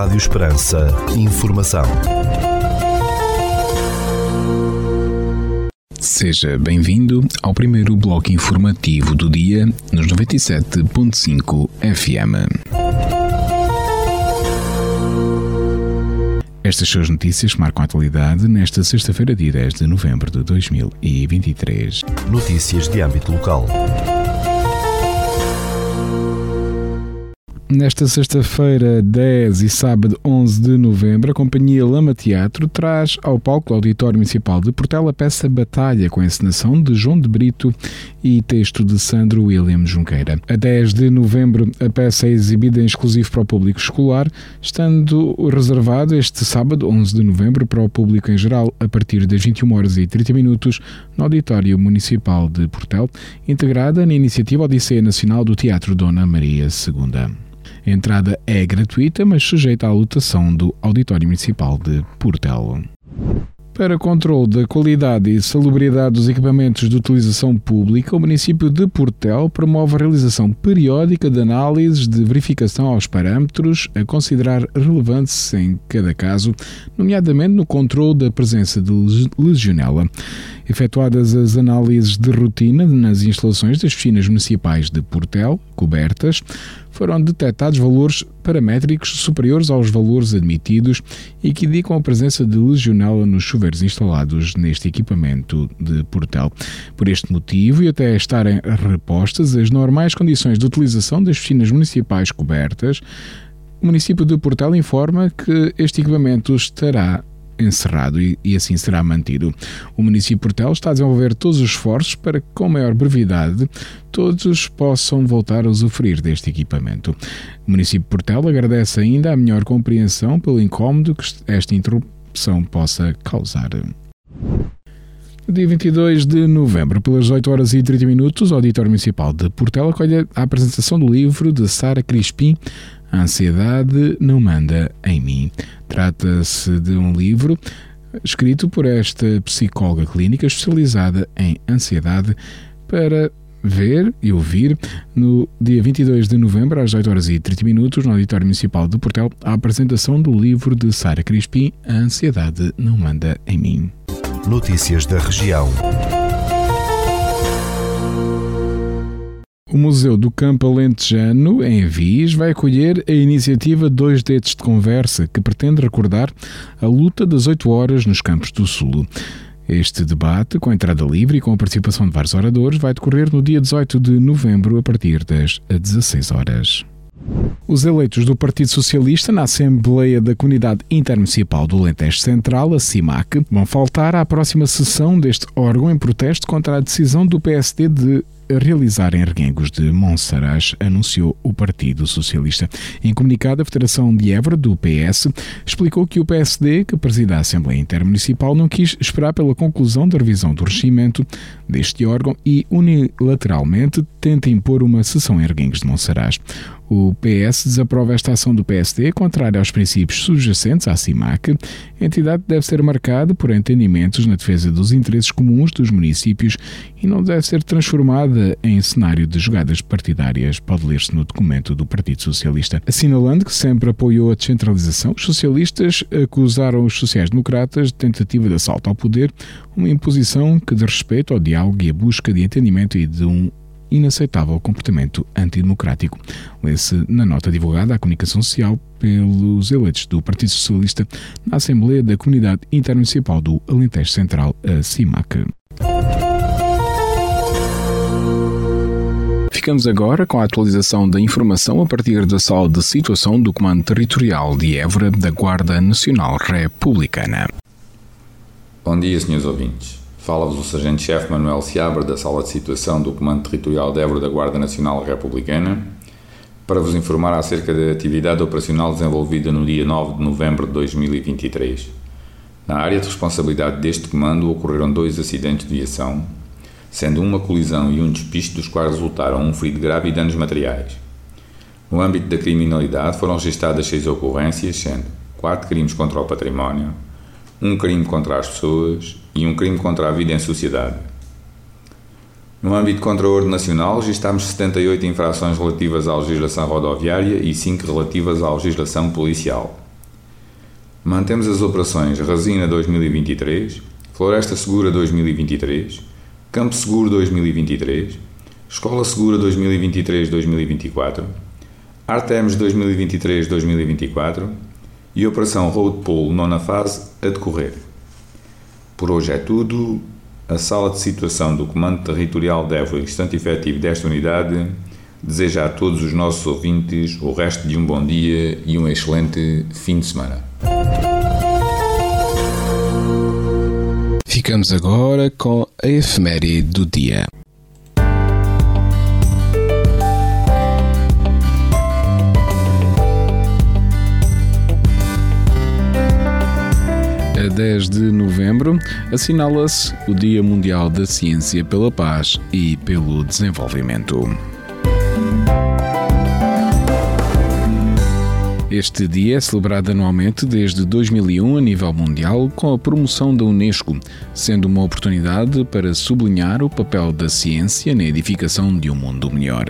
Rádio Esperança. Informação. Seja bem-vindo ao primeiro bloco informativo do dia nos 97.5 FM. Estas são as notícias marcam a atualidade nesta sexta-feira, dia 10 de novembro de 2023. Notícias de âmbito local. Nesta sexta-feira, 10 e sábado 11 de novembro, a Companhia Lama Teatro traz ao palco do Auditório Municipal de Portela a peça Batalha, com a encenação de João de Brito e texto de Sandro William Junqueira. A 10 de novembro, a peça é exibida em exclusivo para o público escolar, estando reservado este sábado, 11 de novembro, para o público em geral, a partir das 21 horas e 30 minutos, no Auditório Municipal de Portel, integrada na iniciativa Odisseia Nacional do Teatro Dona Maria II. A entrada é gratuita, mas sujeita à lotação do Auditório Municipal de Portelo. Para controle da qualidade e salubridade dos equipamentos de utilização pública, o município de Portel promove a realização periódica de análises de verificação aos parâmetros a considerar relevantes em cada caso, nomeadamente no controle da presença de legionela. Efetuadas as análises de rotina nas instalações das piscinas municipais de Portel, cobertas, foram detectados valores paramétricos superiores aos valores admitidos e que indicam a presença de legionela nos chuveiros instalados neste equipamento de Portel. Por este motivo, e até estarem repostas as normais condições de utilização das piscinas municipais cobertas, o município de Portel informa que este equipamento estará encerrado e, e, assim será mantido. O município de Portel está a desenvolver todos os esforços para que, com maior brevidade, todos possam voltar a usufruir deste equipamento. O município de Portel agradece ainda a melhor compreensão pelo incómodo que esta interrupção possa causar. No dia 22 de novembro, pelas 8 horas e 30 minutos, o Auditório Municipal de Portela acolhe a apresentação do livro de Sara Crispim, A Ansiedade Não Manda em Mim. Trata-se de um livro escrito por esta psicóloga clínica especializada em ansiedade para ver e ouvir no dia 22 de novembro, às 8 horas e 30 minutos, no Auditório Municipal de Portel, a apresentação do livro de Sara Crispim, A Ansiedade Não Manda em Mim. Notícias da região. O Museu do Campo Alentejano, em Avis, vai acolher a iniciativa Dois Dedos de Conversa, que pretende recordar a luta das 8 horas nos Campos do Sul. Este debate, com entrada livre e com a participação de vários oradores, vai decorrer no dia 18 de novembro, a partir das 16 horas. Os eleitos do Partido Socialista na Assembleia da Comunidade Intermunicipal do Alentejo Central, a CIMAC, vão faltar à próxima sessão deste órgão em protesto contra a decisão do PSD de realizar em Reguengos de Monsaraz, anunciou o Partido Socialista. Em comunicado, a Federação de Évora, do PS, explicou que o PSD, que presida a Assembleia Intermunicipal, não quis esperar pela conclusão da revisão do regimento deste órgão e unilateralmente tenta impor uma sessão em Reguengos de Monsaraz. O PS desaprova esta ação do PSD, contrária aos princípios subjacentes à CIMAC. A entidade deve ser marcada por entendimentos na defesa dos interesses comuns dos municípios e não deve ser transformada em cenário de jogadas partidárias, pode ler-se no documento do Partido Socialista. Assinalando que sempre apoiou a descentralização, os socialistas acusaram os sociais-democratas de tentativa de assalto ao poder, uma imposição que de respeito ao diálogo e a busca de entendimento e de um inaceitável comportamento antidemocrático. Lê-se na nota divulgada à comunicação social pelos eleitos do Partido Socialista na Assembleia da Comunidade Intermunicipal do Alentejo Central, a CIMAC. Ficamos agora com a atualização da informação a partir da sala de situação do Comando Territorial de Évora da Guarda Nacional Republicana. Bom dia, senhores ouvintes. Fala-vos o Sargento-Chefe Manuel Seabra da Sala de Situação do Comando Territorial de Évora da Guarda Nacional Republicana para vos informar acerca da atividade operacional desenvolvida no dia 9 de novembro de 2023. Na área de responsabilidade deste comando ocorreram dois acidentes de viação, sendo uma colisão e um despiste dos quais resultaram um ferido grave e danos materiais. No âmbito da criminalidade foram registradas seis ocorrências, sendo quatro crimes contra o património, um crime contra as pessoas e um crime contra a vida em sociedade. No âmbito contra a ordem nacional, registámos 78 infrações relativas à legislação rodoviária e 5 relativas à legislação policial. Mantemos as operações Resina 2023, Floresta Segura 2023, Campo Seguro 2023, Escola Segura 2023-2024, Artemis 2023-2024 e Operação Road Pool nona fase a decorrer. Por hoje é tudo. A sala de situação do Comando Territorial de Évora, instante efetivo desta unidade, deseja a todos os nossos ouvintes o resto de um bom dia e um excelente fim de semana. Ficamos agora com a efeméride do dia. A 10 de novembro assinala-se o Dia Mundial da Ciência pela Paz e pelo Desenvolvimento. Este dia é celebrado anualmente desde 2001 a nível mundial com a promoção da Unesco, sendo uma oportunidade para sublinhar o papel da ciência na edificação de um mundo melhor.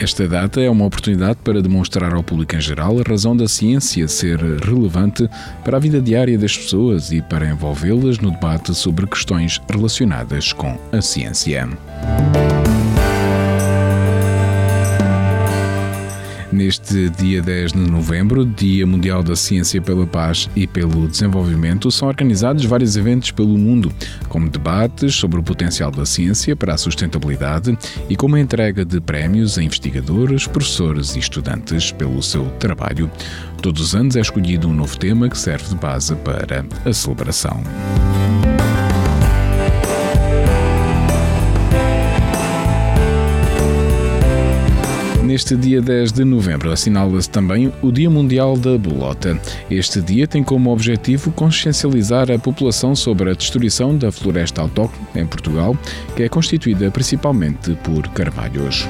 Esta data é uma oportunidade para demonstrar ao público em geral a razão da ciência ser relevante para a vida diária das pessoas e para envolvê-las no debate sobre questões relacionadas com a ciência. Neste dia 10 de novembro, Dia Mundial da Ciência pela Paz e pelo Desenvolvimento, são organizados vários eventos pelo mundo, como debates sobre o potencial da ciência para a sustentabilidade e como a entrega de prémios a investigadores, professores e estudantes pelo seu trabalho. Todos os anos é escolhido um novo tema que serve de base para a celebração. Neste dia 10 de novembro assinala-se também o Dia Mundial da Bolota. Este dia tem como objetivo consciencializar a população sobre a destruição da floresta autóctone em Portugal, que é constituída principalmente por carvalhos.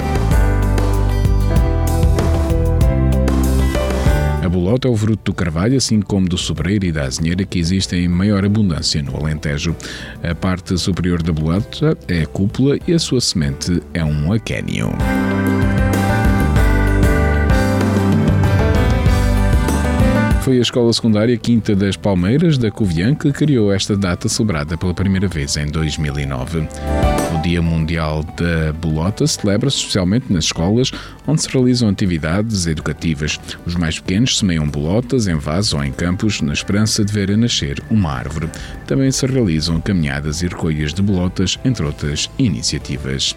A bolota é o fruto do carvalho, assim como do sobreiro e da azinheira, que existem em maior abundância no Alentejo. A parte superior da bolota é a cúpula e a sua semente é um aquênio. Foi a Escola Secundária Quinta das Palmeiras da Covilhã que criou esta data celebrada pela primeira vez em 2009. O Dia Mundial da Bolota celebra-se especialmente nas escolas onde se realizam atividades educativas. Os mais pequenos semeiam bolotas em vasos ou em campos na esperança de ver a nascer uma árvore. Também se realizam caminhadas e recolhas de bolotas, entre outras iniciativas.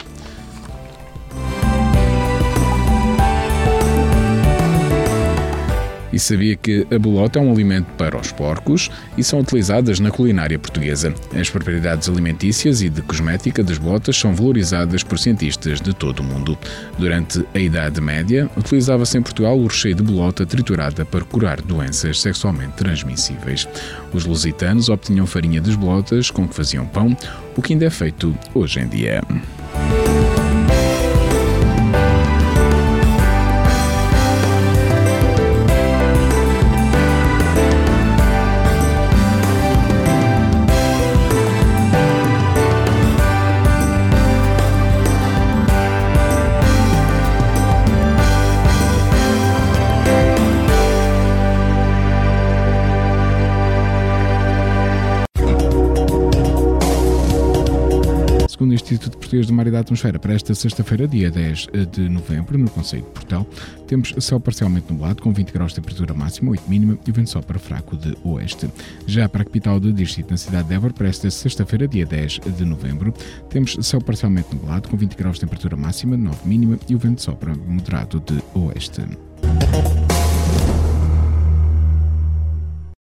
E sabia que a bolota é um alimento para os porcos e são utilizadas na culinária portuguesa. As propriedades alimentícias e de cosmética das bolotas são valorizadas por cientistas de todo o mundo. Durante a Idade Média, utilizava-se em Portugal o recheio de bolota triturada para curar doenças sexualmente transmissíveis. Os lusitanos obtinham farinha das bolotas com que faziam pão, o que ainda é feito hoje em dia. Instituto Português do Mar e da Atmosfera, para esta sexta-feira, dia 10 de novembro, no Conselho de Portel, temos céu parcialmente nublado, com 20 graus de temperatura máxima, 8 mínima e o vento sopra fraco de oeste. Já para a capital do distrito, na cidade de Évora, para esta sexta-feira, dia 10 de novembro, temos céu parcialmente nublado, com 20 graus de temperatura máxima, 9 mínima e o vento sopra moderado de oeste.